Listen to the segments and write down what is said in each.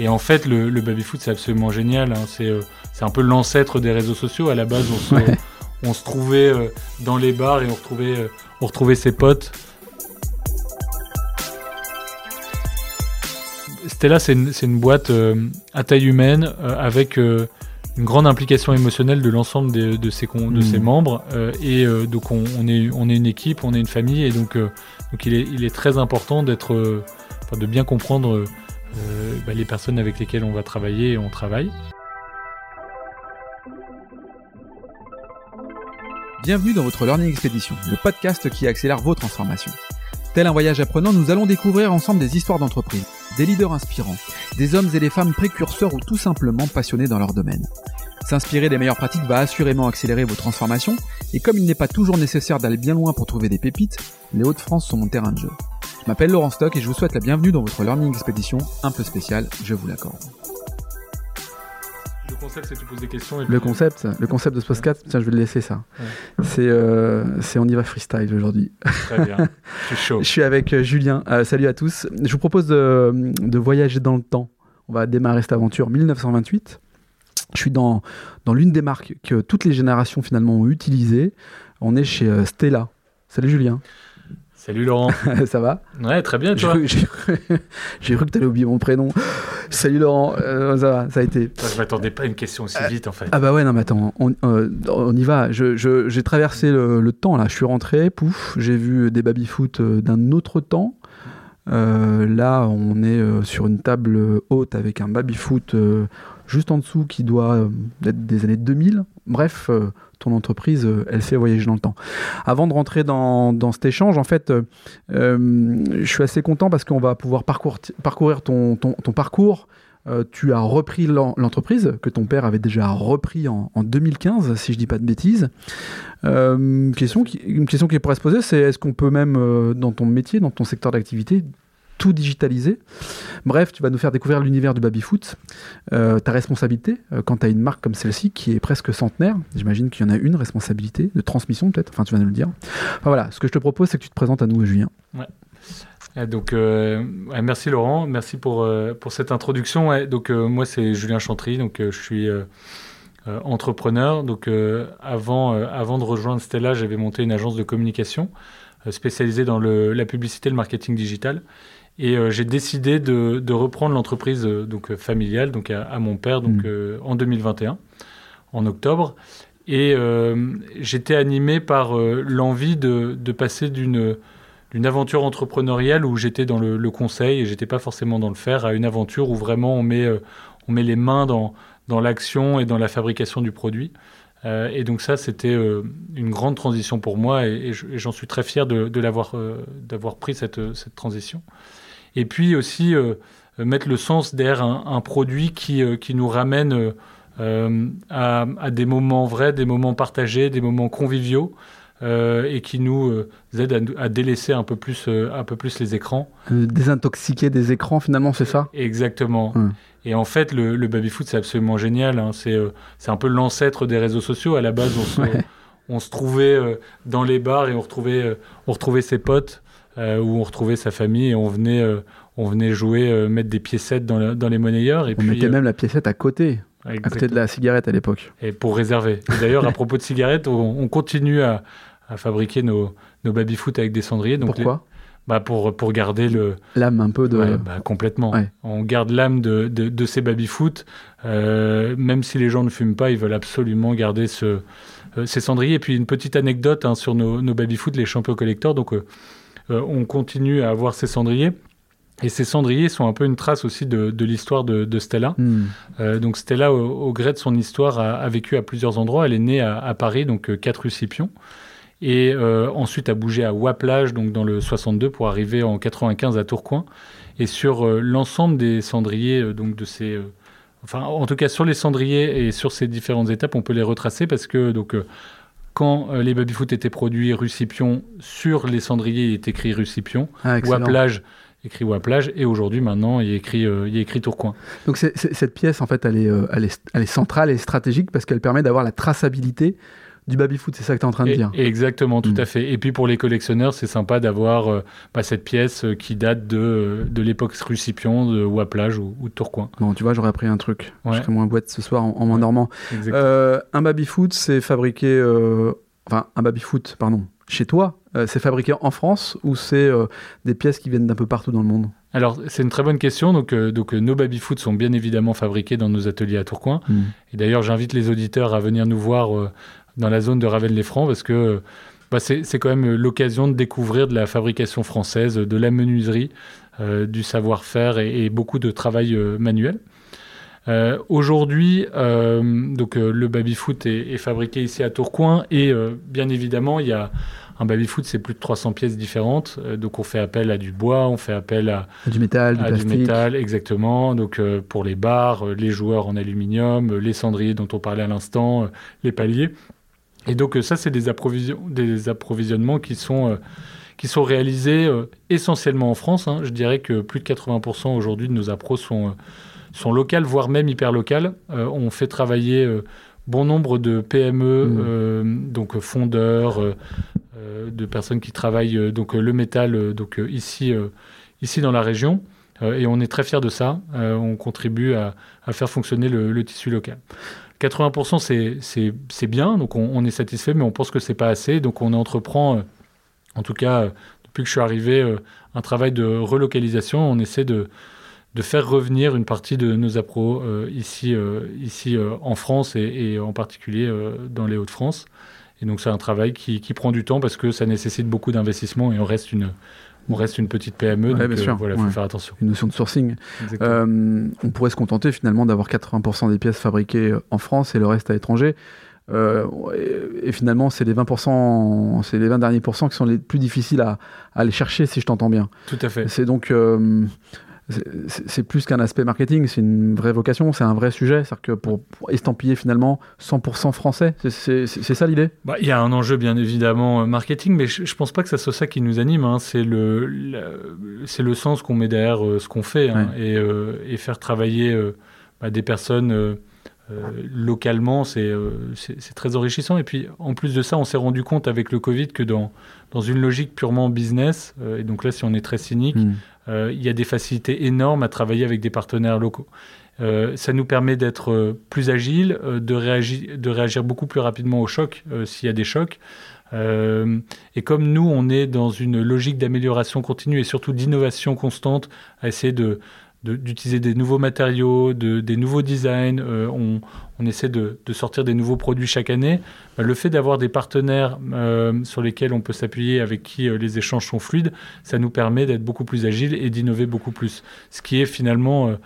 Et en fait, le, le baby-foot, c'est absolument génial. Hein. C'est euh, c'est un peu l'ancêtre des réseaux sociaux. À la base, on se, Ouais. on se trouvait euh, dans les bars et on retrouvait, euh, on retrouvait ses potes. Stella, c'est une, boîte à taille humaine avec une grande implication émotionnelle de l'ensemble de, ses, con- de ses membres. euh, et euh, donc, on, on est, on est une équipe, on est une famille. Et donc, euh, donc il, est, il est très important d'être, euh, enfin, de bien comprendre bah, les personnes avec lesquelles on va travailler et on travaille. Bienvenue dans votre Learning Expedition, le podcast qui accélère vos transformations. Tel un voyage apprenant, nous allons découvrir ensemble des histoires d'entreprise, des leaders inspirants, des hommes et des femmes précurseurs ou tout simplement passionnés dans leur domaine. S'inspirer des meilleures pratiques va assurément accélérer vos transformations, et comme il n'est pas toujours nécessaire d'aller bien loin pour trouver des pépites, les Hauts-de-France sont mon terrain de jeu. Je m'appelle Laurent Stock et je vous souhaite la bienvenue dans votre Learning Expedition un peu spéciale, je vous l'accorde. Le concept, c'est que tu poses des questions. Et Le concept, le concept de ce podcast, tiens, je vais le laisser ça. Ouais. C'est, euh, c'est on y va freestyle aujourd'hui. Très bien. Je suis chaud. Je suis avec euh, Julien. Euh, salut à tous. Je vous propose de, de voyager dans le temps. On va démarrer cette aventure 1928. Je suis dans, dans l'une des marques que toutes les générations finalement ont utilisées. On est chez Stella. Salut Julien, Salut Laurent. ça va? Ouais, très bien, J'ai toi. cru, j'ai cru- que tu allais oublier mon prénom. Salut Laurent, Euh, ça va, ça a été. Toi, Je m'attendais pas à une question aussi vite en fait. Ah bah ouais, non mais attends, on, euh, on y va. Je- je- J'ai traversé le, le temps là, je suis rentré, pouf, j'ai vu des baby-foot euh, d'un autre temps. Euh, là, on est euh, sur une table haute avec un baby-foot euh, juste en dessous qui doit euh, être des années 2000. Bref, euh, ton entreprise, euh, elle fait voyager dans le temps. Avant de rentrer dans, dans cet échange, en fait, euh, euh, je suis assez content parce qu'on va pouvoir parcour- parcourir ton, parcours. Tu as repris l'en- l'entreprise que ton père avait déjà repris en, en 2015, si je dis pas de bêtises. Une, question qui, pourrait se poser, c'est est-ce qu'on peut même, dans ton métier, dans ton secteur d'activité, tout digitaliser Bref, tu vas nous faire découvrir l'univers du baby-foot, euh, ta responsabilité euh, quand tu as une marque comme celle-ci qui est presque centenaire. J'imagine qu'il y en a une responsabilité de transmission peut-être, enfin tu vas nous le dire. Enfin voilà, ce que je te propose, c'est que tu te présentes à nous, Julien. Ah, Donc, euh, ouais, merci Laurent, merci pour, pour cette introduction. Ouais, donc, moi, c'est Julien Chantry, donc je suis entrepreneur. Donc, avant, avant de rejoindre Stella, j'avais monté une agence de communication spécialisée dans le, la publicité et le marketing digital. Et euh, j'ai décidé de, de reprendre l'entreprise euh, donc euh, familiale, donc à, à mon père, donc euh, en 2021, en octobre. Et euh, j'étais animé par euh, l'envie de, de passer d'une d'une aventure entrepreneuriale où j'étais dans le, le conseil et j'étais pas forcément dans le faire à une aventure où vraiment on met, euh, on met les mains dans, dans l'action et dans la fabrication du produit. Et donc ça, c'était une grande transition pour moi et, et je- et j'en suis très fier de, de l'avoir, d'avoir pris cette, cette transition. Et puis aussi euh, mettre le sens derrière un, un produit qui, euh, qui nous ramène euh, à, à des moments vrais, des moments partagés, des moments conviviaux euh, et qui nous euh, aide à, délaisser un peu plus, euh, un peu plus les écrans. Désintoxiquer des écrans, finalement, c'est ça? Exactement. Hum. Et en fait, le, le baby-foot, c'est absolument génial. hein. C'est c'est un peu l'ancêtre des réseaux sociaux. À la base, on se, Ouais. on se trouvait dans les bars et on retrouvait, on retrouvait ses potes euh, ou on retrouvait sa famille et on venait, euh, on venait jouer, euh, mettre des piécettes dans, le- dans les monnayeurs. Et On puis, mettait même la piécette à côté, à côté de la cigarette à l'époque. Et pour réserver. D'ailleurs, à propos de cigarettes, on, on continue à, à fabriquer nos, nos baby-foot avec des cendriers. Donc Pourquoi les- bah pour, pour garder le, L'âme un peu de... Ouais, bah, complètement. Ouais. On garde l'âme de, de, de ces baby-foot. Même si les gens ne fument pas, ils veulent absolument garder ce, ces cendriers. Et puis une petite anecdote hein, sur nos, nos baby-foot, les champions collecteurs. Donc on continue à avoir ces cendriers. Et ces cendriers sont un peu une trace aussi de, de l'histoire de, de Stella. Hmm. Euh, donc Stella, au, au gré de son histoire, a, a vécu à plusieurs endroits. Elle est née à, à Paris, donc euh, 4 rue Scipion. Et euh, ensuite a bougé à Waplage, donc dans le 62, pour arriver en 95 à Tourcoing. Et sur euh, l'ensemble des cendriers, euh, donc de ces... euh, enfin, en tout cas, sur les cendriers et sur ces différentes étapes, on peut les retracer parce que donc, euh, quand euh, les baby-foot étaient produits rue Scipion, sur les cendriers, il est écrit rue Scipion. Ah, excellent. Waplage, écrit Waplage. Et aujourd'hui, maintenant, il est écrit, euh, il est écrit Tourcoing. Donc cette pièce, en fait, elle est, euh, elle, est, elle est centrale et stratégique parce qu'elle permet d'avoir la traçabilité du baby-foot, c'est ça que tu es en train de Et- dire. exactement, tout Mm. à fait. Et puis pour les collectionneurs, c'est sympa d'avoir euh, bah, cette pièce euh, qui date de, de l'époque Rucipion, de Waplage ou, ou de Tourcoing. Bon, tu vois, j'aurais appris un truc. Ouais. Je serais moins boîte ce soir en, en. Euh, un baby-foot, c'est fabriqué. euh, Enfin, un baby-foot, pardon. Chez toi, euh, c'est fabriqué en France ou c'est euh, des pièces qui viennent d'un peu partout dans le monde? Alors, c'est une très bonne question. Donc, euh, donc euh, nos baby-foot sont bien évidemment fabriqués dans nos ateliers à Tourcoing. Et d'ailleurs, j'invite les auditeurs à venir nous voir euh, dans la zone de Ravenne-les-Francs parce que bah, c'est quand même l'occasion de découvrir de la fabrication française, de la menuiserie, euh, du savoir-faire et, et beaucoup de travail euh, manuel. Euh, Aujourd'hui, donc le baby-foot est, est fabriqué ici à Tourcoing et bien évidemment, il y a un baby-foot, c'est plus de 300 pièces différentes. Donc on fait appel à du bois, on fait appel à, Du métal, du du plastique. métal, exactement. Donc pour les barres, euh, les joueurs en aluminium, les cendriers dont on parlait à l'instant, les paliers. Et donc euh, ça, c'est des, approvision- des approvisionnements qui sont, euh, qui sont réalisés euh, essentiellement en France. hein. Je dirais que plus de 80% aujourd'hui de nos appros sont, euh, sont locales, voire même hyper locales. On fait travailler bon nombre de PME, Mm. euh, donc fondeurs, de personnes qui travaillent donc le métal donc ici ici dans la région. Et on est très fiers de ça. On contribue à, à faire fonctionner le, le tissu local. 80% c'est- bien, donc on, est satisfait, mais on pense que c'est pas assez. Donc on entreprend, euh, en tout cas euh, depuis que je suis arrivé, euh, un travail de relocalisation. On essaie de, faire revenir une partie de nos appros ici, en France et, en particulier dans les Hauts-de-France. Et donc c'est un travail qui, qui prend du temps parce que ça nécessite beaucoup d'investissement et on reste une, on reste une petite PME. Ouais, donc sûr, voilà, il faut ouais. faire attention. Une notion de sourcing. Euh, on pourrait se contenter finalement d'avoir 80% des pièces fabriquées en France et le reste à l'étranger. Euh, et, et finalement, c'est les 20%, c'est les 20 derniers pourcents qui sont les plus difficiles à, à aller chercher, si je t'entends bien. Tout à fait. C'est donc euh, c'est- plus qu'un aspect marketing, c'est une vraie vocation, c'est un vrai sujet. C'est-à-dire que pour, pour estampiller finalement 100% français, c'est- ça l'idée? Bah, Il y a un enjeu bien évidemment euh, marketing, mais je, je pense pas que ça soit ça qui nous anime. hein. C'est le, le- le sens qu'on met derrière euh, ce qu'on fait hein. et, euh, et faire travailler euh, bah, des personnes localement, c'est très enrichissant. Et puis en plus de ça, on s'est rendu compte avec le Covid que dans dans une logique purement business, et donc là si on est très cynique, Hmm. Euh, il y a des facilités énormes à travailler avec des partenaires locaux. Euh, ça nous permet d'être euh, plus agile, euh, de, réagir, de réagir beaucoup plus rapidement aux chocs, s'il y a des chocs. Et comme nous, on est dans une logique d'amélioration continue et surtout d'innovation constante, à essayer de d'utiliser des nouveaux matériaux, de, des nouveaux designs, euh, on, essaie de, sortir des nouveaux produits chaque année. Bah, le fait d'avoir des partenaires euh, sur lesquels on peut s'appuyer, avec qui euh, les échanges sont fluides, ça nous permet d'être beaucoup plus agile et d'innover beaucoup plus. Ce qui est finalement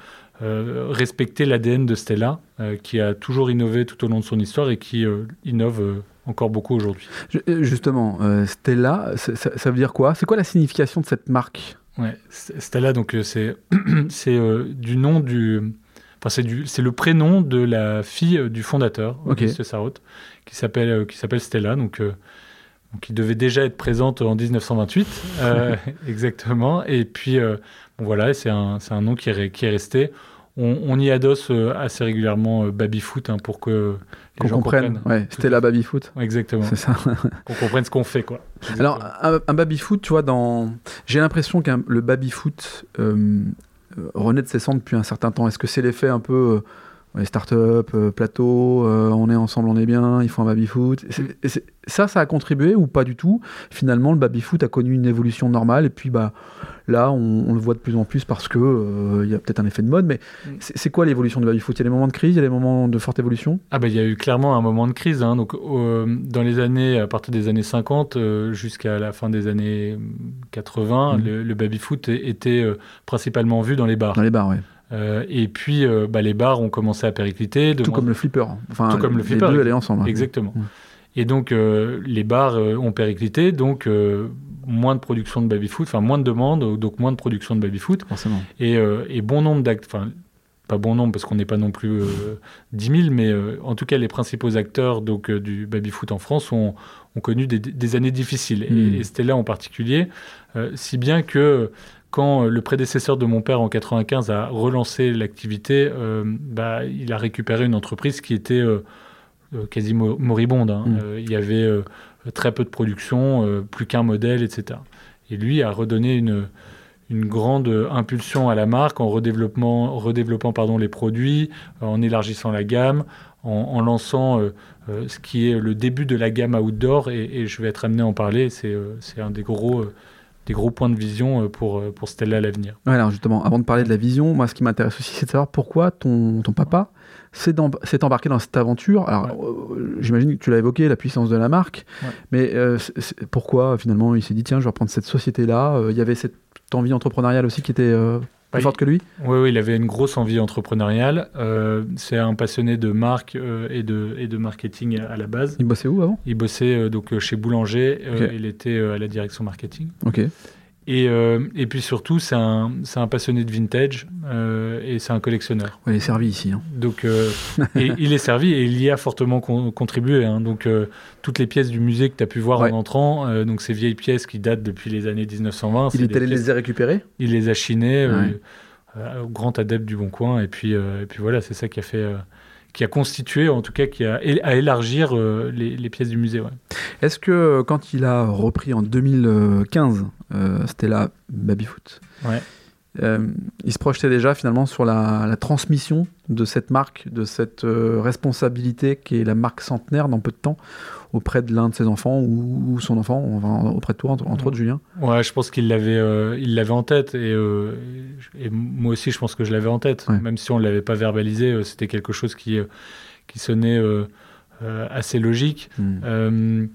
respecter l'ADN de Stella, qui a toujours innové tout au long de son histoire et qui innove encore beaucoup aujourd'hui. Ju- Justement, Stella, ça veut dire quoi? C'est quoi la signification de cette marque? Ouais, Stella, donc euh, c'est c'est euh, du nom du, enfin c'est du, c'est le prénom de la fille euh, du fondateur, Ok. Auguste Sarraute, qui s'appelle euh, qui s'appelle Stella, donc euh, donc, qui devait déjà être présente en 1928, euh, exactement. Et puis euh, bon voilà, c'est un c'est un nom qui est qui est resté. On, on y adosse euh, assez régulièrement euh, baby-foot hein, pour que les Qu'on gens comprenne. comprennent. Ouais, Stella Baby Foot. Ouais, Exactement. C'est ça. Qu'on comprenne ce qu'on fait, quoi. Alors, un, un baby-foot, tu vois, dans... j'ai l'impression que le baby-foot euh, euh, renaît de ses cendres depuis un certain temps. Est-ce que c'est l'effet un peu euh, ouais, start-up, euh, plateau, euh, on est ensemble, on est bien, il faut un baby-foot Ça, ça a contribué ou pas du tout? Finalement, le baby-foot a connu une évolution normale et puis bah, là, on, on le voit de plus en plus parce que euh, il y a peut-être un effet de mode, mais Mm. c'est quoi l'évolution du baby-foot Il y a des moments de crise, il y a des moments de forte évolution? Ah bah, il y a eu clairement un moment de crise. hein. Donc, euh, dans les années, à partir des années 50 euh, jusqu'à la fin des années 80, Mhm. le, le baby-foot était euh, principalement vu dans les bars. Dans les bars, ouais. Euh, et puis, euh, bah, les bars ont commencé à péricliter. de Tout moins- comme le flipper. Enfin, Tout comme le les flipper, deux allaient ensemble. ouais. Exactement. Mhm. Et donc, euh, les bars ont périclité, donc moins de production de baby-foot, enfin moins de demandes, donc moins de production de baby-foot. Forcément. Et, et bon nombre d'acteurs, enfin, pas bon nombre parce qu'on n'est pas non plus euh, 10 000, mais en tout cas, les principaux acteurs donc, du baby-foot en France ont, ont connu des, des années difficiles. Et, Mm. et Stella en particulier, si bien que quand euh, le prédécesseur de mon père en 95 a relancé l'activité, euh, bah, il a récupéré une entreprise qui était euh, quasi moribonde. Hein. Mm. il y avait très peu de production, plus qu'un modèle, etc. Et lui a redonné une, une grande impulsion à la marque en redéveloppant, redéveloppant pardon, les produits, en élargissant la gamme, en, lançant euh, euh, ce qui est le début de la gamme outdoor, et, je vais être amené à en parler, c'est euh, un des gros, des gros points de vision pour, pour Stella à l'avenir. alors justement, avant de parler de la vision, moi ce qui m'intéresse aussi, c'est de savoir pourquoi ton, ton papa s'est embarqué dans cette aventure. Alors, j'imagine que tu l'as évoqué, la puissance de la marque, mais pourquoi finalement il s'est dit tiens, je vais reprendre cette société-là Il y avait cette envie entrepreneuriale aussi qui était plus forte que lui oui, oui, il avait une grosse envie entrepreneuriale. Euh, c'est un passionné de marque euh, et, de, et de marketing à la base. Il bossait où avant? Il bossait euh, donc chez Boulanger. il était à la direction marketing. Ok. Et, euh, et, puis surtout, c'est un, un, passionné de vintage euh, et c'est un collectionneur. il est servi ici. Hein. Donc, euh, et, il est servi et il y a fortement contribué. Hein. Donc, toutes les pièces du musée que tu as pu voir en entrant, donc ces vieilles pièces qui datent depuis les années 1920. Il est allé les récupérer? Il les a chinées, grand adepte du Bon Coin. Et puis, et puis voilà, c'est ça qui a fait qui a constitué, en tout cas, qui a à élargir euh, les, pièces du musée. Est-ce que euh, quand il a repris en 2015 euh, Stella Babyfoot, ouais. Euh, il se projetait déjà finalement sur la, transmission de cette marque, de cette euh, responsabilité qui est la marque centenaire dans peu de temps auprès de l'un de ses enfants ou, son enfant, auprès de toi, entre, autres Julien. Ouais, je pense qu'il l'avait, euh, il l'avait en tête et, moi aussi je pense que je l'avais en tête, même si on ne l'avait pas verbalisé, c'était quelque chose qui, qui sonnait assez logique. Hmm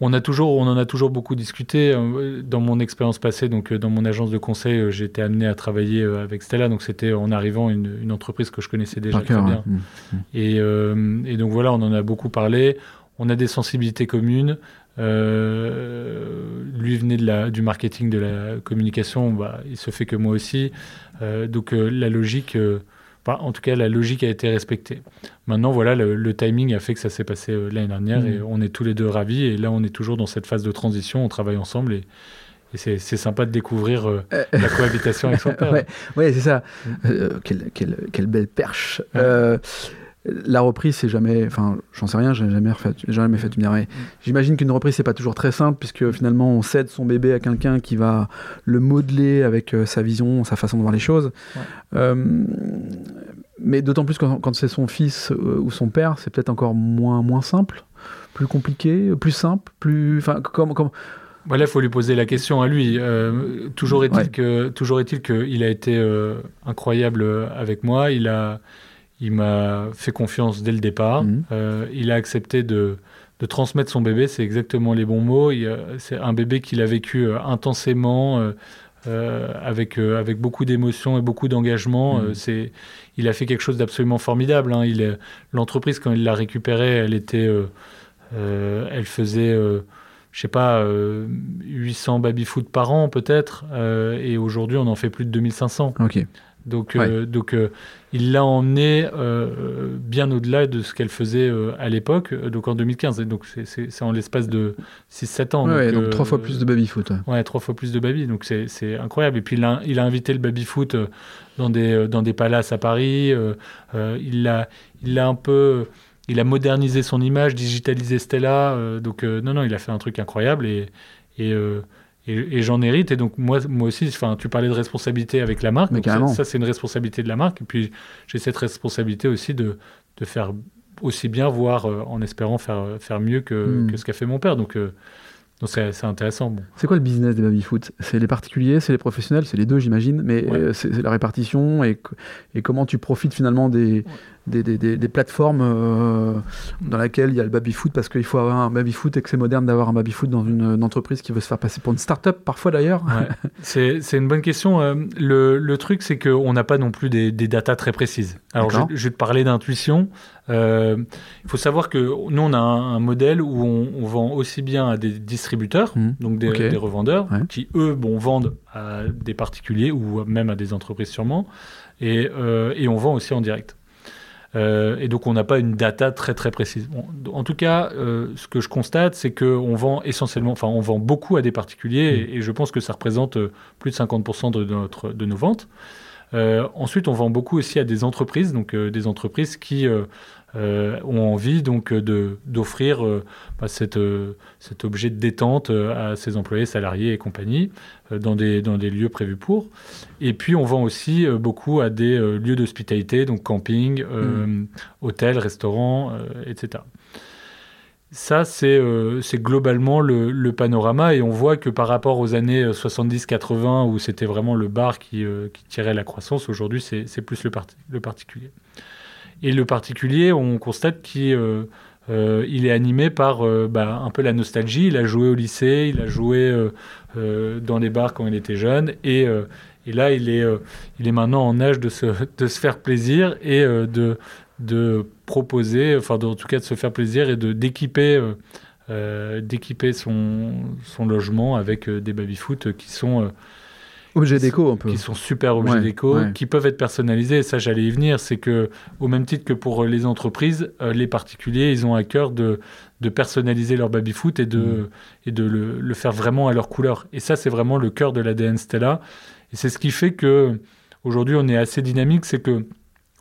on, a toujours, on en a toujours beaucoup discuté. Euh, dans mon expérience passée, donc euh, dans mon agence de conseil, euh, j'ai été amené à travailler avec Stella. Donc c'était en arrivant une, entreprise que je connaissais déjà très bien. Mmh, mmh. Et, donc voilà, on en a beaucoup parlé. On a des sensibilités communes. lui venait de la, du marketing, de la communication. Bah, il se fait que moi aussi. donc la logique en tout cas, la logique a été respectée. Maintenant, voilà, le, timing a fait que ça s'est passé euh, l'année dernière et mm. on est tous les deux ravis. Et là, on est toujours dans cette phase de transition, on travaille ensemble et, c'est sympa de découvrir euh, euh, la cohabitation avec son père. Oui, c'est ça. Mm. quelle, belle perche. La reprise, c'est jamais. Enfin, j'en sais rien, j'ai jamais, refait, jamais fait une mm. J'imagine qu'une reprise, c'est pas toujours très simple, puisque finalement, on cède son bébé à quelqu'un qui va le modeler avec euh, sa vision, sa façon de voir les choses. Euh, mais d'autant plus quand, quand c'est son fils euh, ou son père, c'est peut-être encore moins, moins simple, plus compliqué, plus simple, plus. Enfin, comme. comme voilà, il faut lui poser la question à lui. toujours est-il que toujours est-il qu'il a été incroyable avec moi. Il a il m'a fait confiance dès le départ. Mhm. Euh, il a accepté de, transmettre son bébé, c'est exactement les bons mots. C'est un bébé qu'il a vécu euh, intensément, euh, avec, avec beaucoup d'émotions et beaucoup d'engagement. Mhm. c'est, il a fait quelque chose d'absolument formidable. Hein. l'entreprise, quand il l'a récupérée, elle, était, elle faisait je sais pas, 800 baby-foot par an peut-être, et aujourd'hui on en fait plus de 2500. Ok. Donc, euh, donc euh, il l'a emmené euh, bien au-delà de ce qu'elle faisait à l'époque, donc en 2015. Et donc c'est en l'espace de 6-7 ans. Ouais, donc, trois fois plus de baby-foot. Ouais. trois fois plus de baby. Donc c'est incroyable. Et puis il a, il a invité le baby-foot dans des, dans des palaces à Paris. il l'a il a un peu. Il a modernisé son image, digitalisé Stella. donc non, non, il a fait un truc incroyable. Et. et et, j'en hérite. Et donc, moi, moi aussi, enfin, tu parlais de responsabilité avec la marque. ça, c'est une responsabilité de la marque. Et puis, j'ai cette responsabilité aussi de, de faire aussi bien, voire euh, en espérant faire, faire mieux que, hmm. que ce qu'a fait mon père. Donc, euh, donc c'est intéressant. Bon. C'est quoi le business des baby-foot C'est les particuliers, c'est les professionnels, c'est les deux j'imagine, mais euh, c'est la répartition et, et, comment tu profites finalement des, des, des, des, plateformes euh, dans lesquelles il y a le baby-foot parce qu'il faut avoir un baby-foot et que c'est moderne d'avoir un baby-foot dans une, entreprise qui veut se faire passer pour une start-up parfois d'ailleurs. c'est une bonne question. Euh, le, le truc c'est qu'on n'a pas non plus des, datas très précises. Alors je, je, vais te parler d'intuition. Euh, il faut savoir que nous, on a un, modèle où on, vend aussi bien à des distributeurs, mmh. donc des, revendeurs, qui eux bon, vendent à des particuliers ou même à des entreprises sûrement, et, euh, et on vend aussi en direct. Euh, et donc on n'a pas une data très très précise. en tout cas, ce que je constate, c'est qu'on vend essentiellement, enfin on vend beaucoup à des particuliers, mmh. et, je pense que ça représente plus de 50% de, notre, de nos ventes. Ensuite, on vend beaucoup aussi à des entreprises, donc des entreprises qui ont envie donc de d'offrir bah, cet objet de détente à ses employés, salariés et compagnie dans des dans des lieux prévus pour. Et puis, on vend aussi beaucoup à des lieux d'hospitalité, donc camping, mmh. hôtels, restaurants, etc. Ça, euh, c'est globalement le, panorama et on voit que par rapport aux années 70-80 euh, où c'était vraiment le bar qui, euh, tirait la croissance, aujourd'hui c'est plus le, le, particulier. Et le particulier, on constate qu'il est animé par bah, un peu la nostalgie. Il a joué au lycée, il a joué dans les bars quand il était jeune et, et là il est, il est maintenant en âge de se, de se faire plaisir et de de proposer, enfin en tout cas de se faire plaisir et de d'équiper euh, euh, d'équiper son, son logement avec euh, des baby-foot qui sont objets déco un peu, qui sont super objets déco, qui peuvent être personnalisés. ça, j'allais y venir, c'est que au même titre que pour les entreprises, les particuliers, ils ont à cœur de, de personnaliser leur baby-foot et de mm. et de le, le, faire vraiment à leur couleur. Et ça, c'est vraiment le cœur de l'ADN Stella. Et c'est ce qui fait que aujourd'hui, on est assez dynamique, c'est que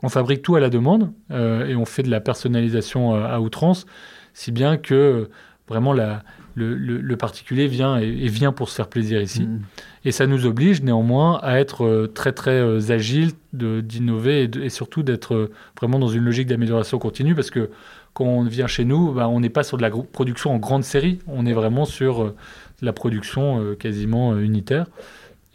on fabrique tout à la demande euh, et on fait de la personnalisation euh, à outrance, si bien que euh, vraiment le, particulier vient et, vient pour se faire plaisir ici. Mm. Et ça nous oblige néanmoins à être très très agile, d'innover et, surtout d'être vraiment dans une logique d'amélioration continue parce que quand on vient chez nous, bah, on n'est pas sur de la production en grande série, on est vraiment sur la production quasiment unitaire.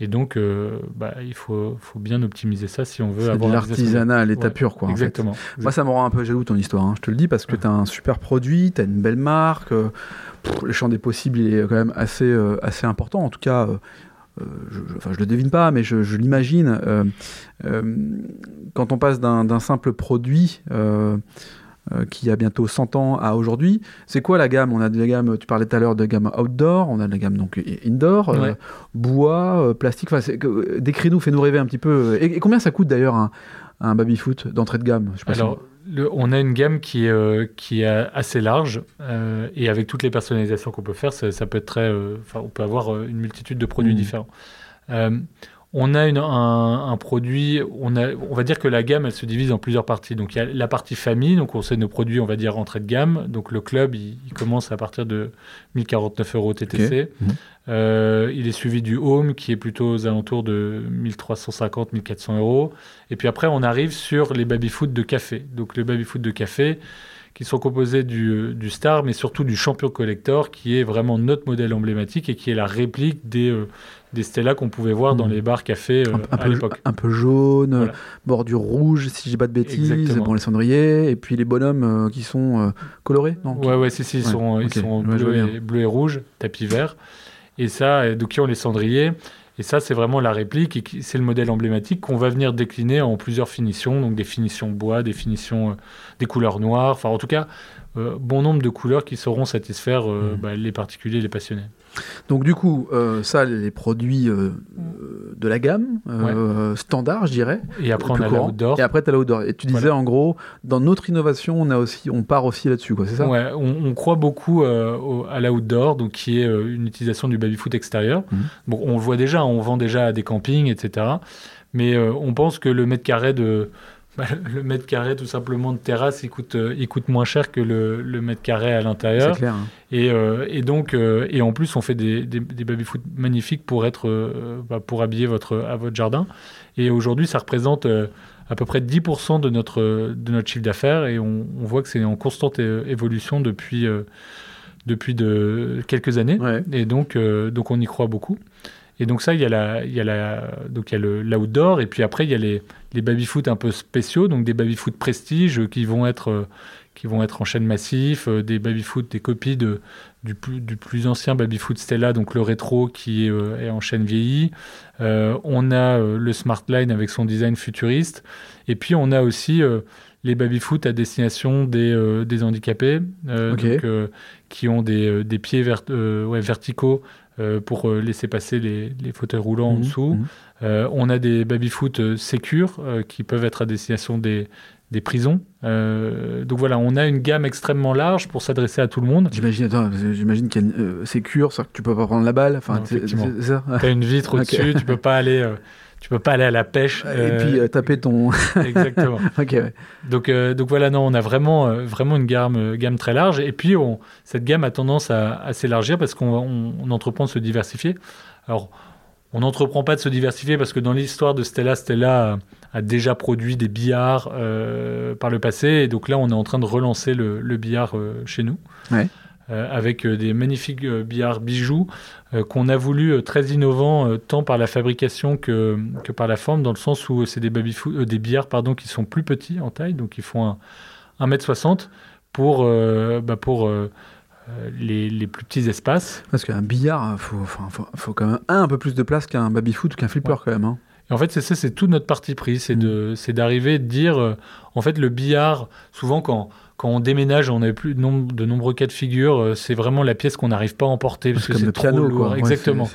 Et donc, euh, bah, il faut, faut, bien optimiser ça si on veut avoir. de l'artisanat à l'état pur, quoi. Exactement, Moi, ça me rend un peu jaloux ton histoire. Hein. Je te le dis parce que tu as un super produit, tu as une belle marque. Euh, le champ des possibles, il est quand même assez, euh, assez important. En tout cas, je, enfin, je le devine pas, mais je, je l'imagine. quand on passe d'un simple produit euh, qui a bientôt 100 ans à aujourd'hui. C'est quoi la gamme? On a de la gamme, tu parlais tout à l'heure de gamme outdoor, on a de la gamme donc indoor, euh, bois, euh, plastique. Décris-nous, fais-nous rêver un petit peu. Et, combien ça coûte d'ailleurs un, un baby-foot d'entrée de gamme? Alors, on a une gamme qui est, qui est assez large et avec toutes les personnalisations qu'on peut faire, ça, peut être très. on peut avoir une multitude de produits mmh. différents. On a un, produit, on, a, on va dire que la gamme, elle se divise en plusieurs parties. Donc il y a la partie famille, donc on sait nos produits, on va dire entrée de gamme. Donc le club, il, commence à partir de 1049 euros TTC. Mhm. Euh, il est suivi du home, qui est plutôt aux alentours de 1350, 1400 euros. Et puis après, on arrive sur les baby-foot de café. Donc le baby-foot de café, qui sont composés du, Star, mais surtout du Champion Collector, qui est vraiment notre modèle emblématique et qui est la réplique des, euh, des Stella qu'on pouvait voir dans hmm. les bars cafés euh, à l'époque. Un peu jaune, bordure rouge, si je dis pas de bêtises, bon, les cendriers, et puis les bonhommes euh, qui sont colorés. Non ouais, ouais, si, si, ils sont, ils sont bleus, et, bleu et rouge, tapis vert. Et ça, donc qui ont les cendriers. Et ça, c'est vraiment la réplique et c'est le modèle emblématique qu'on va venir décliner en plusieurs finitions, donc des finitions bois, des finitions, des couleurs noires, enfin en tout cas, bon nombre de couleurs qui sauront satisfaire mmh. bah, les particuliers, les passionnés. Donc du coup, euh, ça, les produits euh, de la gamme, euh, standard, je dirais. Et après, on a l'outdoor. Et après, tu as l'outdoor. Et tu disais, en gros, dans notre innovation, on, a aussi, on part aussi là-dessus, quoi, c'est ça? Ouais, on, croit beaucoup à l'outdoor, donc qui est une utilisation du baby-foot extérieur. Mhm. Bon, on le voit déjà, on vend déjà à des campings, etc. Mais on pense que le mètre carré de bah, le mètre carré tout simplement de terrasse, il coûte, euh, il coûte moins cher que le, le mètre carré à l'intérieur. Hein. Et, euh, et, donc, euh, et en plus, on fait des, des, des baby-foot magnifiques pour, être, bah, pour habiller votre, à votre jardin. Et aujourd'hui, ça représente à peu près 10% de notre, de notre chiffre d'affaires et on, on, voit que c'est en constante évolution depuis, depuis de, quelques années. Et donc, donc, on y croit beaucoup. Et donc ça, il y a la, il y a la, donc il y a le l'outdoor et puis après il y a les, les baby-foot un peu spéciaux, donc des baby-foot prestige qui vont être euh, qui vont être en chaîne massif, euh, des baby-foot, des copies de, du, plus, du plus ancien baby-foot Stella, donc le rétro qui est, euh, est en chaîne vieillie. on a le Smart Line avec son design futuriste. Et puis on a aussi les baby-foot à destination des, des handicapés, donc, qui ont des, des pieds ouais, verticaux euh, pour euh, laisser passer les, fauteuils roulants en mhm, dessous. Mhm. Euh, on a des baby-foot sécures qui peuvent être à destination des, des prisons. Donc voilà, on a une gamme extrêmement large pour s'adresser à tout le monde. J'imagine, qu'il y a une sécure, ça que tu peux pas prendre la balle. Enfin, Non, c'est- c'est ça. Une vitre au-dessus, tu peux pas aller, tu peux pas aller à la pêche. Et euh, puis euh, taper ton. exactement. ok, ouais. Donc, euh, donc voilà, non, on a vraiment, euh, vraiment une gamme, euh, gamme très large. Et puis, on, cette gamme a tendance à, à s'élargir parce qu'on on, on entreprend de se diversifier. Alors, on n'entreprend pas de se diversifier parce que dans l'histoire de Stella, Stella a, a déjà produit des billards euh, par le passé. Et donc là, on est en train de relancer le, le billard euh, chez nous. Ouais. Euh, avec euh, des magnifiques euh, billards bijoux qu'on a voulu très innovants tant par la fabrication que, que par la forme dans le sens où c'est des, des billards pardon, qui sont plus petits en taille donc ils font un, 1m60 pour, bah, pour les, les plus petits espaces Parce qu'un billard, faut, enfin, faut, faut quand même un, un peu plus de place qu'un baby-foot ou qu'un flipper quand même. hein. Et en fait, c'est ça, c'est tout notre parti pris, c'est c'est d'arriver de dire, euh, en fait, le billard, souvent quand, quand on déménage, on a plus de, nombre, de nombreux cas de figure, euh, c'est vraiment la pièce qu'on n'arrive pas à emporter parce que c'est trop piano, lourd. quoi. Ouais, Exactement.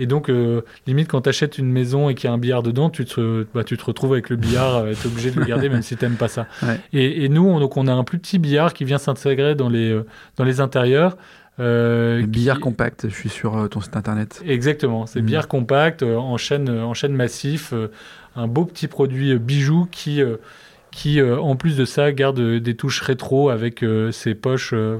Et donc, euh, limite, quand tu achètes une maison et qu'il y a un billard dedans, tu te, bah, tu te retrouves avec le billard, tu es obligé de le garder même si tu n'aimes pas ça. Ouais. Et, et nous, on, donc, on a un plus petit billard qui vient s'intégrer dans les, euh, dans les intérieurs. euh, Le qui- billard compact, je suis sur euh, ton site internet. Exactement, c'est Mhm. billard compact, euh, en, chaîne, euh, en chaîne massif, euh, un beau petit produit euh, bijou qui, euh, qui euh, en plus de ça, garde euh, des touches rétro avec euh, ses poches euh,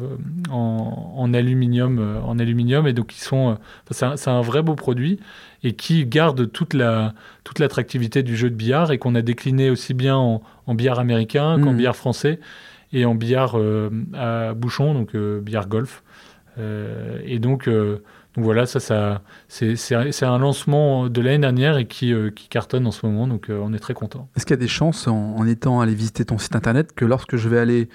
en, en aluminium, en aluminium, et donc ils sont, c'est un, vrai beau produit et qui garde toute la toute l'attractivité du jeu de billard et qu'on a décliné aussi bien en, en billard américain qu'en Mhm. billard français et en billard à bouchon, donc billard golf. Euh, et donc, euh, donc voilà, ça, ça c'est un lancement de l'année dernière et qui, euh, qui cartonne en ce moment, donc on est très content. Est-ce qu'il y a des chances, en, en étant allé visiter ton site internet, que lorsque je vais aller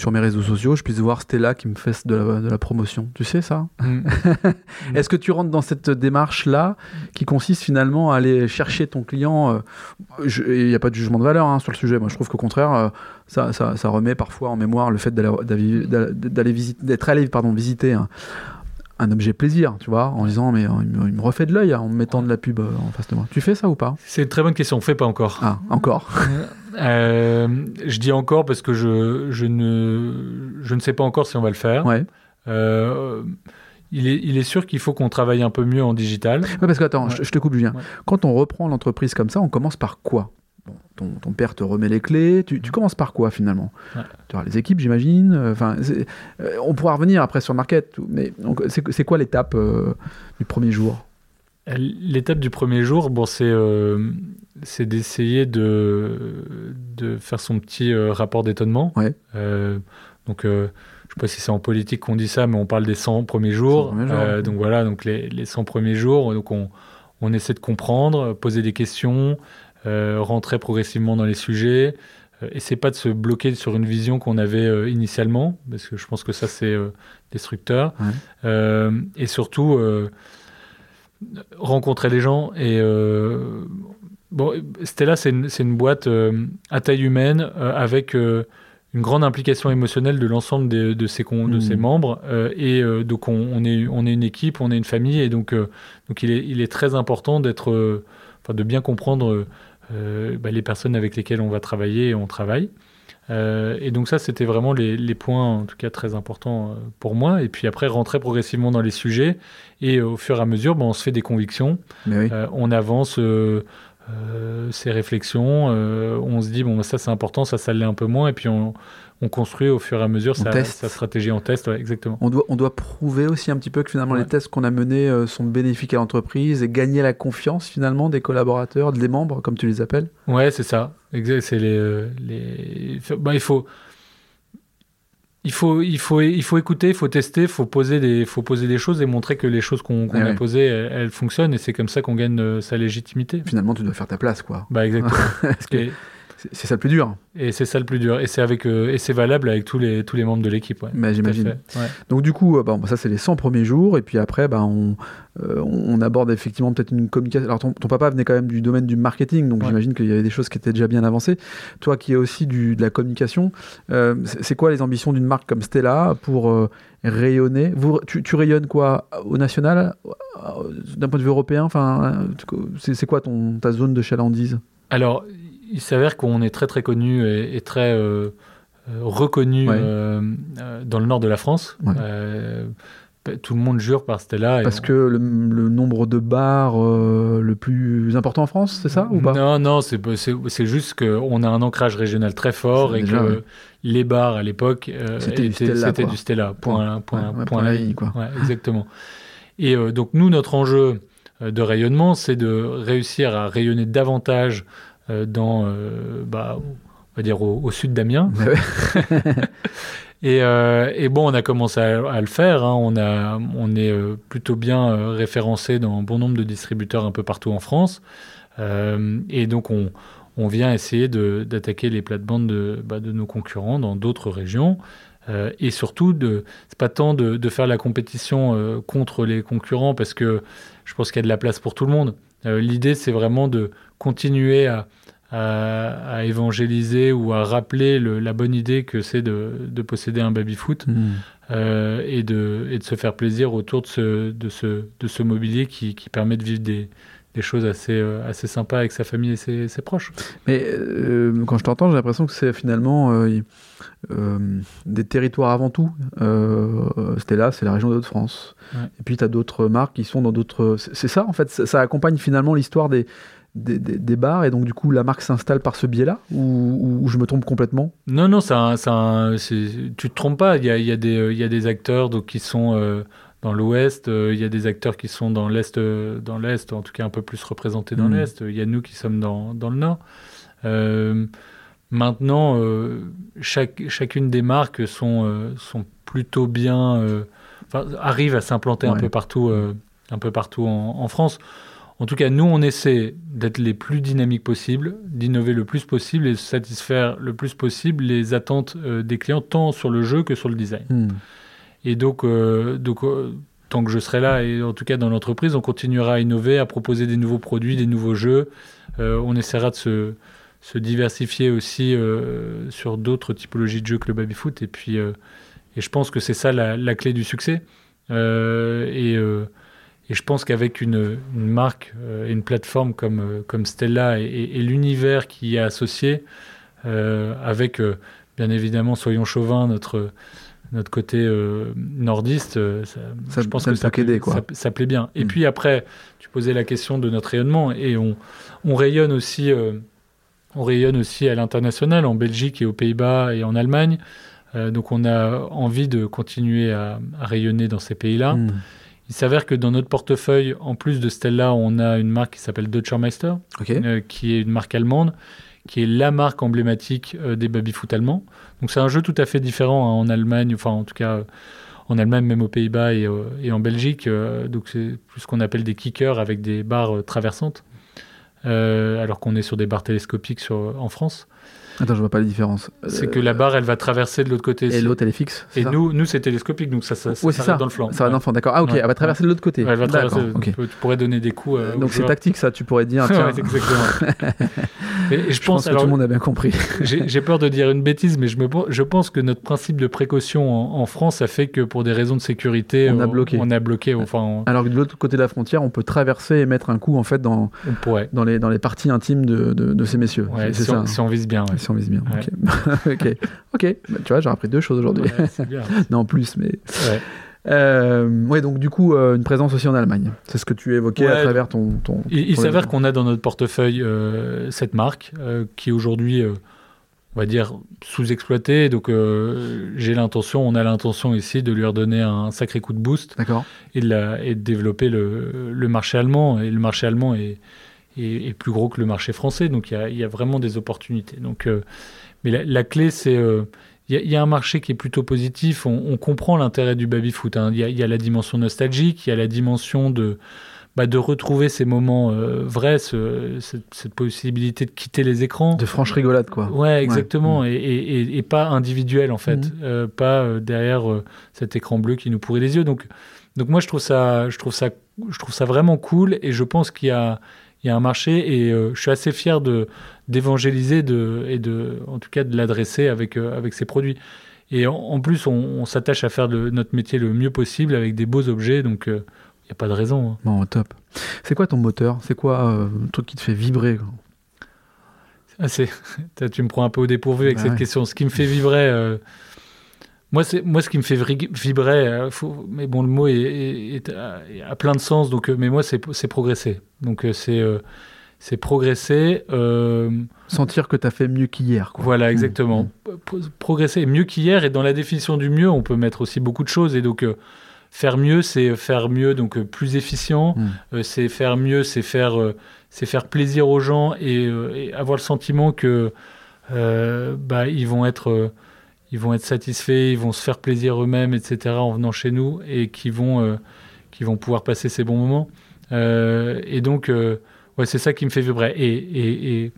sur mes réseaux sociaux, je puisse voir Stella qui me fait de la, de la promotion Tu sais ça Mm. Est-ce que tu rentres dans cette démarche-là qui consiste finalement à aller chercher ton client euh, Il n'y a pas de jugement de valeur hein, sur le sujet. Moi, je trouve qu'au contraire, euh, ça, ça, ça remet parfois en mémoire le fait d'aller visiter, d'être allé pardon, visiter un, un objet plaisir, tu vois, en disant mais euh, il me, refait de l'œil hein, en me mettant de la pub euh, en face de moi. Tu fais ça ou pas? C'est une très bonne question, on fait pas encore. Ah, encore. Euh, je dis encore parce que je, je, ne, je ne sais pas encore si on va le faire. Ouais. Euh, il, est, il est sûr qu'il faut qu'on travaille un peu mieux en digital. Ouais, parce que attends, Ouais. je, je te coupe Julien. Quand on reprend l'entreprise comme ça, on commence par quoi? Bon, ton, ton père te remet les clés. Tu, tu commences par quoi finalement? Tu auras les équipes, j'imagine. Enfin, euh, on pourra revenir après sur le market. Mais c'est c'est quoi l'étape du premier jour? L'étape du premier jour, bon, c'est euh, c'est d'essayer de, de faire son petit euh, rapport d'étonnement. Ouais. Euh, donc, euh, je sais pas si c'est en politique qu'on dit ça, mais on parle des 100 premiers jours. 100 premiers jours, ouais. donc voilà, donc les, les 100 premiers jours, donc on, on essaie de comprendre, poser des questions, rentrer progressivement dans les sujets. Euh, essayer pas de se bloquer sur une vision qu'on avait euh, initialement, parce que je pense que ça c'est euh, destructeur. Ouais. Euh, et surtout rencontrer les gens et bon Stella c'est une, boîte euh, à taille humaine euh, avec euh, une grande implication émotionnelle de l'ensemble de, ses, con- de ses membres et donc on, on est on est une équipe on est une famille et donc donc il est il est très important d'être enfin de bien comprendre bah, les personnes avec lesquelles on va travailler et on travaille et donc ça, c'était vraiment les, les points, en tout cas très importants pour moi. Et puis après, rentrer progressivement dans les sujets. Et au fur et à mesure, ben, on se fait des convictions. Oui. On avance euh, ces réflexions. euh, on se dit, bon, ben, ça c'est important, ça, ça l'est un peu moins. Et puis on, on construit au fur et à mesure sa, stratégie en test. ouais, exactement. On doit, on doit prouver aussi un petit peu que finalement Ouais. les tests qu'on a menés euh, sont bénéfiques à l'entreprise et gagner la confiance finalement des collaborateurs, des membres, comme tu les appelles. Ouais, c'est ça. Exact. C'est les, euh, les... bah, il faut. Il faut, il, faut, il faut écouter, il faut tester, il faut poser des, faut poser des choses et montrer que les choses qu'on Eh a ouais. posées, elles, elles fonctionnent et c'est comme ça qu'on gagne euh, sa légitimité. Finalement, tu dois faire ta place, quoi. Bah exactement. Parce que et c'est ça le plus dur. et c'est ça le plus dur. Et c'est avec euh, et c'est valable avec tous les tous les membres de l'équipe. Ouais. À j'imagine. Ouais. Donc du coup, euh, bon, ça c'est les 100 premiers jours, et puis après, bah, on, euh, on aborde effectivement peut-être une communication. Alors ton, ton papa venait quand même du domaine du marketing, donc Ouais. j'imagine qu'il y avait des choses qui étaient déjà bien avancées. Toi qui es aussi du, de la communication, euh, c'est quoi les ambitions d'une marque comme Stella pour euh, rayonner? Vous, tu, tu rayonnes quoi? Au national, d'un point de vue européen? Enfin, c'est c'est quoi ton ta zone de chalandise? Alors, il s'avère qu'on est très très connu et, très reconnu dans le nord de la France. Tout le monde jure par Stella. Parce que le, nombre de bars euh, le plus important en France, c'est ça ou pas? Non, non, c'est juste qu'on a un ancrage régional très fort et que les bars à l'époque, euh, c'était du Stella. Point, point, point, la ligne, quoi. exactement. Et euh, donc, nous, notre enjeu de rayonnement, c'est de réussir à rayonner davantage dans, bah, on va dire, au, au sud d'Amiens. Euh, et, bon, on a commencé à, le faire. Hein. On, a, on est euh, plutôt bien euh, référencé dans bon nombre de distributeurs un peu partout en France. et donc, on, on vient essayer d'attaquer les plates-bandes de, bah, de, nos concurrents dans d'autres régions. et surtout, ce c'est pas tant de, de, faire la compétition contre les concurrents parce que je pense qu'il y a de la place pour tout le monde. L'idée, c'est vraiment de continuer à, à, évangéliser ou à rappeler la bonne idée que c'est de, posséder un baby-foot hmm. euh, et, de, et de se faire plaisir autour de ce, de ce, de ce mobilier qui, qui permet de vivre des, des choses assez, euh, assez sympas avec sa famille et ses, ses proches. Mais euh, quand je t'entends, j'ai l'impression que c'est finalement des territoires avant tout. C'était là, c'est la région de Haute-France. Et puis tu as d'autres marques qui sont dans d'autres. C'est ça, en fait, ça accompagne finalement l'histoire des, des, bars et donc du coup la marque s'installe par ce biais-là ou, je me trompe complètement? Non, non, ça, ça, tu te trompes pas. Il y a, y a, des, il y a des acteurs donc, qui sont euh, dans l'ouest, euh, il y a des acteurs qui sont dans l'est, euh, dans l'est, en tout cas un peu plus représentés dans hmm. l'est. Il y a nous qui sommes dans, dans le nord. maintenant, chaque, chacune des marques sont, sont plutôt bien, arrivent à s'implanter un peu partout, un peu partout en, en France. En tout cas, nous, on essaie d'être les plus dynamiques possibles, d'innover le plus possible et de satisfaire le plus possible les attentes euh, des clients, tant sur le jeu que sur le design. Hmm. Et donc, euh, donc euh, tant que je serai là, et en tout cas dans l'entreprise, on continuera à innover, à proposer des nouveaux produits, des nouveaux jeux. on essaiera de se, diversifier aussi sur d'autres typologies de jeux que le baby-foot. Et puis, et je pense que c'est ça la, clé du succès. et et je pense qu'avec une, marque euh, et une plateforme comme, euh, comme Stella et, l'univers qui y est associé, euh, avec bien évidemment, soyons chauvins, notre, notre côté nordiste, ça, je pense que ça, plaît, quoi. Ça, plaît bien. Et mm. puis après, tu posais la question de notre rayonnement et on, on rayonne aussi. on rayonne aussi à l'international, en Belgique et aux Pays-Bas et en Allemagne. donc on a envie de continuer à, rayonner dans ces pays-là. Mm. Il s'avère que dans notre portefeuille, en plus de Stella, on a une marque qui s'appelle Deutschermeister, euh, qui est une marque allemande, qui est la marque emblématique euh, des baby-foot allemands. Donc c'est un jeu tout à fait différent hein, en Allemagne, enfin en tout cas en Allemagne, même aux Pays-Bas et, euh, en Belgique. donc c'est ce qu'on appelle des kickers avec des barres traversantes, alors qu'on est sur des barres télescopiques en France. Attends, je vois pas la différence. C'est que la barre, elle va traverser de l'autre côté. Et l'autre, elle est fixe. Et nous, nous c'est télescopique, donc ça, ça, ça, ça. dans le flanc. Ça va dans le flanc, d'accord. Ah, ok, elle va traverser de l'autre côté. elle va traverser. Tu pourrais donner des coups. Euh, donc c'est tactique, ça. Tu pourrais dire. Tiens. exactement. et, je, pense, que tout le monde a bien compris. J'ai peur de dire une bêtise, mais je, me, je pense que notre principe de précaution en, France a fait que pour des raisons de sécurité, on a bloqué. On a bloqué. Enfin, Alors que de l'autre côté de la frontière, on peut traverser et mettre un coup en fait dans, dans, les, dans les parties intimes de, de, ces messieurs. c'est ça, si on vise bien. Vise bien. ok, ok. Bah, tu vois, j'ai appris deux choses aujourd'hui. non, plus, mais. Ouais. Euh, donc du coup, euh, une présence aussi en Allemagne. C'est ce que tu évoquais à travers ton. ton il, s'avère qu'on a dans notre portefeuille euh, cette marque qui est aujourd'hui, on va dire, sous-exploitée. Donc j'ai l'intention, on a l'intention ici de lui redonner un sacré coup de boost. D'accord. Et, et, de développer le, le, marché allemand. Et le marché allemand est, est, plus gros que le marché français. Donc il y a, y a, vraiment des opportunités. Donc mais la, clé, c'est. Euh, il y, a un marché qui est plutôt positif. On, comprend l'intérêt du baby-foot. Hein. Il y, a la dimension nostalgique, il y a la dimension de, bah, de retrouver ces moments euh, vrais, cette, possibilité de quitter les écrans. De franche rigolade, quoi. Ouais, exactement. Mm. Et, et, pas individuel, en fait. Mm. Euh, pas derrière cet écran bleu qui nous pourrit les yeux. Donc, donc moi, je trouve, ça, je, trouve ça, je trouve ça vraiment cool. Et je pense qu'il y a il y a un marché et euh, je suis assez fier de d'évangéliser de, et de en tout cas de l'adresser avec euh, avec ces produits. Et en, plus, on, s'attache à faire de notre métier le mieux possible avec des beaux objets, donc il euh, n'y a pas de raison. Hein. Bon, top. C'est quoi ton moteur? C'est quoi le truc qui te fait vibrer Ah, tu me prends un peu au dépourvu avec Bah cette ouais. question. Ce qui me fait vibrer, euh, moi, c'est moi ce qui me fait vibrer. euh, faut- mais bon, le mot est, est- est à, a plein de sens. Donc, euh, mais moi, c'est, c'est progresser. Donc, euh, c'est c'est progresser. Sentir que tu as fait mieux qu'hier. quoi. voilà, exactement. Pro- Progresser mieux qu'hier. Et dans la définition du mieux, on peut mettre aussi beaucoup de choses. Et donc, faire mieux, c'est faire mieux, donc plus efficient. Mm. Euh, c'est faire mieux, c'est faire, c'est faire plaisir aux gens et, et avoir le sentiment que bah, ils vont être, ils vont être satisfaits, ils vont se faire plaisir eux-mêmes, etc. en venant chez nous et qui vont, euh, qui vont pouvoir passer ces bons moments. Euh, et donc, euh, ouais, c'est ça qui me fait vibrer. Et, et, et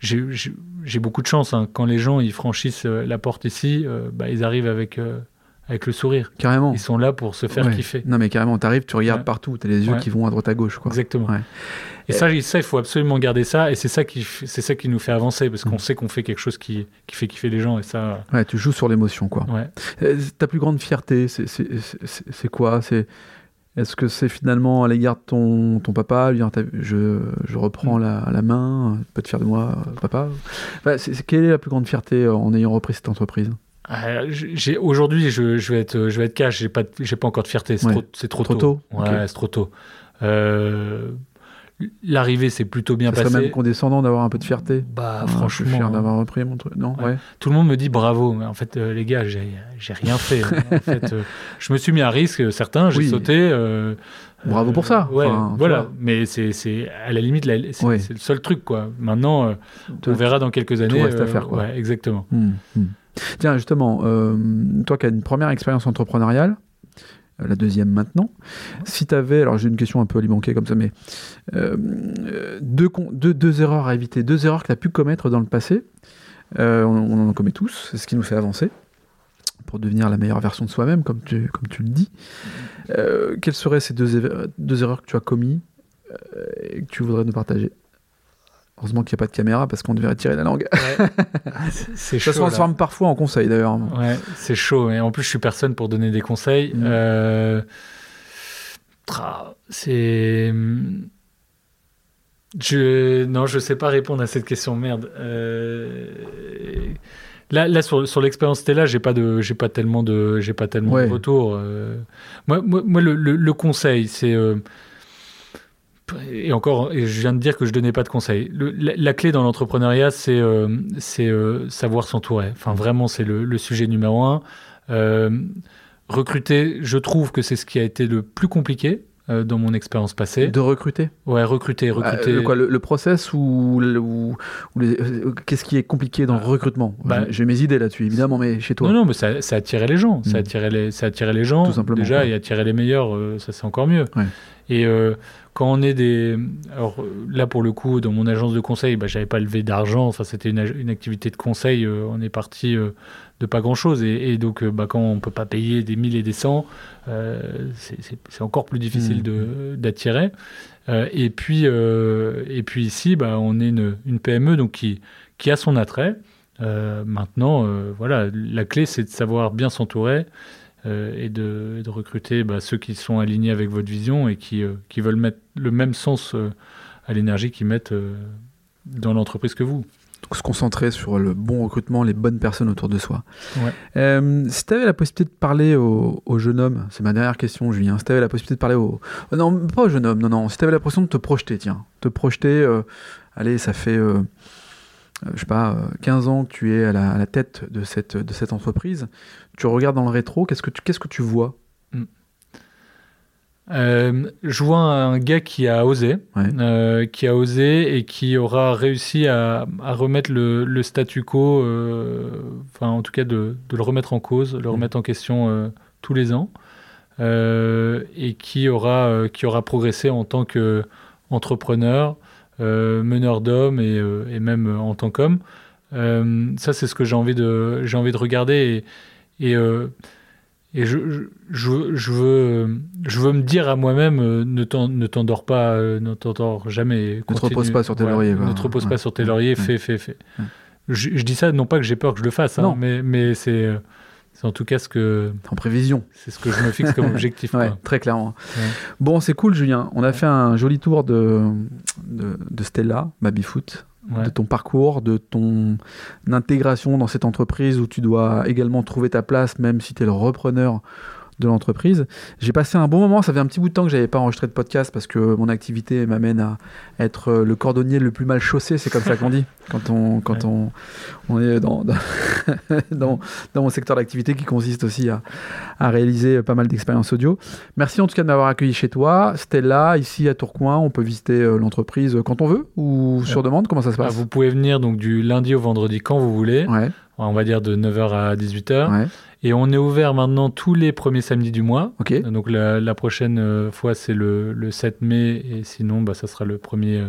j'ai- beaucoup de chance hein. quand les gens ils franchissent la porte ici, bah, ils arrivent avec avec le sourire. Carrément. Ils sont là pour se faire Ouais. kiffer. Non, mais carrément, t'arrives, tu regardes Ouais. partout, t'as les yeux Ouais. qui vont à droite à gauche. Quoi. Exactement. Et ça, il- ça, il faut absolument garder ça. Et c'est ça qui, c'est ça qui nous fait avancer parce qu'on Mm. sait qu'on fait quelque chose qui, qui fait kiffer les gens. Et ça, Ouais, tu joues sur l'émotion. quoi. ouais. Euh, Ta plus grande fierté, c'est- c'est c'est- c'est quoi? C'est Est-ce que c'est finalement à l'égard de ton, ton papa, lui dire je, je reprends Mm. la, la main, tu peux te fier de moi, euh, papa? Enfin, c'est- c'est- Quelle est la plus grande fierté euh, en ayant repris cette entreprise? Euh, j'ai- Aujourd'hui, je, je vais être, je vais être cash. J'ai pas, j'ai pas encore de fierté. C'est Ouais. trop, c'est trop, Trop tôt. tôt Ouais, Ok. c'est trop tôt. Euh, L'arrivée s'est plutôt bien Ça passée. même condescendant d'avoir un peu de fierté Bah, Ah, Je suis franchement, fier d'avoir repris mon truc. Non, Ouais. tout le monde me dit bravo. Mais en fait, euh, les gars, j'ai j'ai rien fait. hein. en fait, je me suis mis à risque. Certains, j'ai Oui. sauté. Bravo pour ça. Ouais, Enfin, tu voilà. vois. Mais c'est c'est à la limite, la- c'est Ouais. c'est le seul truc, quoi. Maintenant, Tout- on verra dans quelques années. reste à faire, quoi. Ouais, exactement. Hmm, hmm. Tiens, justement, euh, toi qui as une première expérience entrepreneuriale, euh, la deuxième maintenant, si tu avais, alors j'ai une question un peu alimentée comme ça, mais euh, deux, erreurs à éviter, deux erreurs que tu as pu commettre dans le passé, on, on en commet tous, c'est ce qui nous fait avancer pour devenir la meilleure version de soi-même, comme tu, le dis. Quelles seraient ces deux, deux erreurs que tu as commises et que tu voudrais nous partager? Heureusement qu'il n'y a pas de caméra parce qu'on devrait tirer la langue. C'est Ça se chaud. là. transforme parfois en conseil d'ailleurs. Ouais, c'est chaud. Et en plus, je suis personne pour donner des conseils. Mm. Euh, tra- C'est. Je non, je sais pas répondre à cette question. Merde. Euh, Là, là sur, sur l'expérience Stella, j'ai pas de, j'ai pas tellement de, j'ai pas tellement Ouais. de retour. Euh, moi, moi, moi, le, le- le conseil, c'est et encore, et je viens de dire que je donnais pas de conseils. Le- la, la clé dans l'entrepreneuriat, c'est euh, euh, savoir s'entourer. Enfin, vraiment, c'est le, le sujet numéro un. Euh, recruter, je trouve que c'est ce qui a été le plus compliqué dans mon expérience passée. De recruter? Ouais, recruter, recruter. Ah, le, quoi, le, le process ou, qu'est-ce qui est compliqué dans le recrutement? Bah- J'ai mes idées là-dessus, évidemment, mais chez toi. Non, non, mais ça, ça attirait les gens. Ça Mm. attirait les, ça attirait les gens. Tout simplement, Déjà, ouais. et attirer les meilleurs, euh, ça c'est encore mieux. Ouais. Et euh, quand on est des. Alors là, pour le coup, dans mon agence de conseil, bah, j'avais pas levé d'argent. Enfin, c'était une, activité de conseil. euh, on est parti euh, de pas grand-chose. Et, et donc, euh, bah, quand on peut pas payer des mille et des cents, euh, c'est- c'est c'est encore plus difficile Mm. de- d'attirer. Et, puis, et puis ici, bah, on est une, une PME donc qui, qui a son attrait. Maintenant, voilà, la clé, c'est de savoir bien s'entourer et, de, et de recruter bah, ceux qui sont alignés avec votre vision et qui, euh, qui veulent mettre le même sens euh, à l'énergie qu'ils mettent euh, dans l'entreprise que vous. Donc, se concentrer sur le bon recrutement, les bonnes personnes autour de soi. Ouais. Euh, si tu avais la possibilité de parler au, au jeune homme, c'est ma dernière question, Julien. Si tu avais la possibilité de parler au. euh, Non, pas au jeune homme, non, non. Si tu avais l'impression de te projeter, tiens. Te projeter, euh, allez, ça fait. euh, euh, je sais pas, euh, 15 ans que tu es à la, à la tête de cette, de cette entreprise. Tu regardes dans le rétro, qu'est-ce que tu, qu'est-ce que tu vois? Euh, je vois un gars qui a osé, Ouais. euh, qui a osé et qui aura réussi à, à remettre le, le statu quo, euh, enfin en tout cas de, de le remettre en cause, le remettre en question euh, tous les ans, euh, et qui aura, euh, qui aura progressé en tant qu'entrepreneur, euh, meneur d'hommes et, euh, et même euh, en tant qu'homme. Euh, ça, c'est ce que j'ai envie de, j'ai envie de regarder et, et, euh, et je, je, veux, je veux me dire à moi-même, euh, ne t'en- ne t'endors pas, euh, ne t'endors jamais. te repose pas sur tes lauriers. Ne te repose Ouais. pas sur tes lauriers, Ouais. fais, fais, fais. Je, je dis ça non pas que j'ai peur que je le fasse, hein, mais, mais c'est, euh, c'est en tout cas ce que, En prévision. c'est ce que je me fixe comme objectif. Ouais, quoi. très clairement. Ouais. Bon, c'est cool, Julien. On a fait un joli tour de, de, de Stella, Babyfoot. de ton parcours, de ton intégration dans cette entreprise où tu dois également trouver ta place, même si tu es le repreneur de l'entreprise. J'ai passé un bon moment, ça fait un petit bout de temps que j'avais pas enregistré de podcast parce que mon activité m'amène à être le cordonnier le plus mal chaussé, c'est comme ça qu'on dit, quand on, quand on, on est dans, dans, dans, mon secteur d'activité qui consiste aussi à, à réaliser pas mal d'expériences audio. Merci en tout cas de m'avoir accueilli chez toi. Stella, ici à Tourcoing, on peut visiter euh, l'entreprise quand on veut ou sur demande, comment ça se passe? Vous pouvez venir donc du lundi au vendredi quand vous voulez. Ouais. On va dire de 9h à 18h. Ouais. Et on est ouvert maintenant tous les premiers samedis du mois. Donc la, la prochaine euh, fois, c'est le, le 7 mai. Et sinon, bah, ça sera le premier, euh,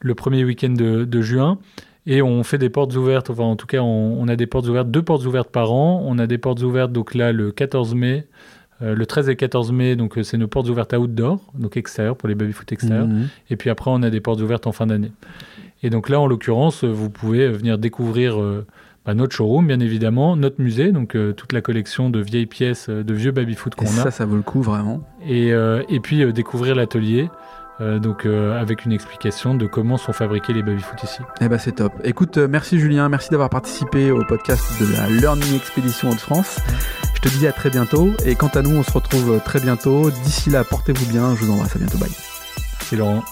le premier week-end de, de juin. Et on fait des portes ouvertes. Enfin, en tout cas, on, on a des portes ouvertes, deux portes ouvertes par an. On a des portes ouvertes, donc là, le 14 mai. euh, le 13 et 14 mai, donc c'est nos portes ouvertes outdoor, donc extérieures pour les baby-foot extérieurs. Mhm. Et puis après, on a des portes ouvertes en fin d'année. Et donc là, en l'occurrence, vous pouvez venir découvrir euh, bah, notre showroom, bien évidemment, notre musée, donc euh, toute la collection de vieilles pièces, euh, de vieux baby-foot qu'on a. ça, ça vaut le coup vraiment. Et, euh, et puis découvrir l'atelier, euh, donc euh, avec une explication de comment sont fabriqués les baby-foot ici. Eh ben c'est top. Écoute, euh, merci Julien, merci d'avoir participé au podcast de la Learning Expedition Hauts-de-France. Je te dis à très bientôt et quant à nous, on se retrouve très bientôt. D'ici là, portez-vous bien. Je vous embrasse. À bientôt. Bye. C'est Laurent.